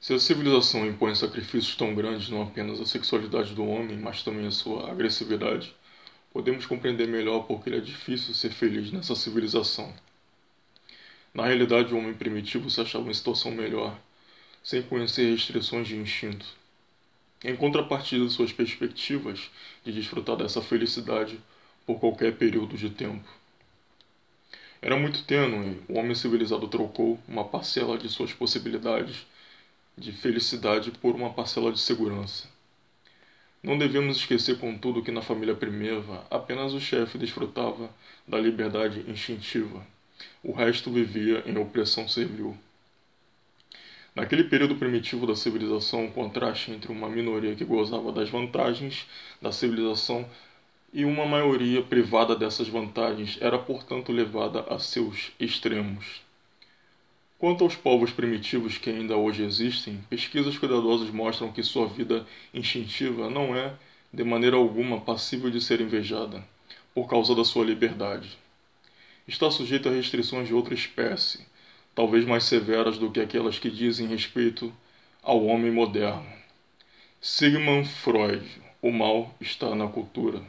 Se a civilização impõe sacrifícios tão grandes não apenas à sexualidade do homem, mas também à sua agressividade, podemos compreender melhor porque é difícil ser feliz nessa civilização. Na realidade, o homem primitivo se achava em situação melhor, sem conhecer restrições de instinto. Em contrapartida, suas perspectivas de desfrutar dessa felicidade por qualquer período de tempo. Era muito tênue, o homem civilizado trocou uma parcela de suas possibilidades de felicidade por uma parcela de segurança. Não devemos esquecer, contudo, que na família primeva apenas o chefe desfrutava da liberdade instintiva. O resto vivia em opressão servil. Naquele período primitivo da civilização, o contraste entre uma minoria que gozava das vantagens da civilização e uma maioria privada dessas vantagens era, portanto, levada a seus extremos. Quanto aos povos primitivos que ainda hoje existem, pesquisas cuidadosas mostram que sua vida instintiva não é, de maneira alguma, passível de ser invejada, por causa da sua liberdade. Está sujeita a restrições de outra espécie, talvez mais severas do que aquelas que dizem respeito ao homem moderno. Sigmund Freud, o mal está na cultura.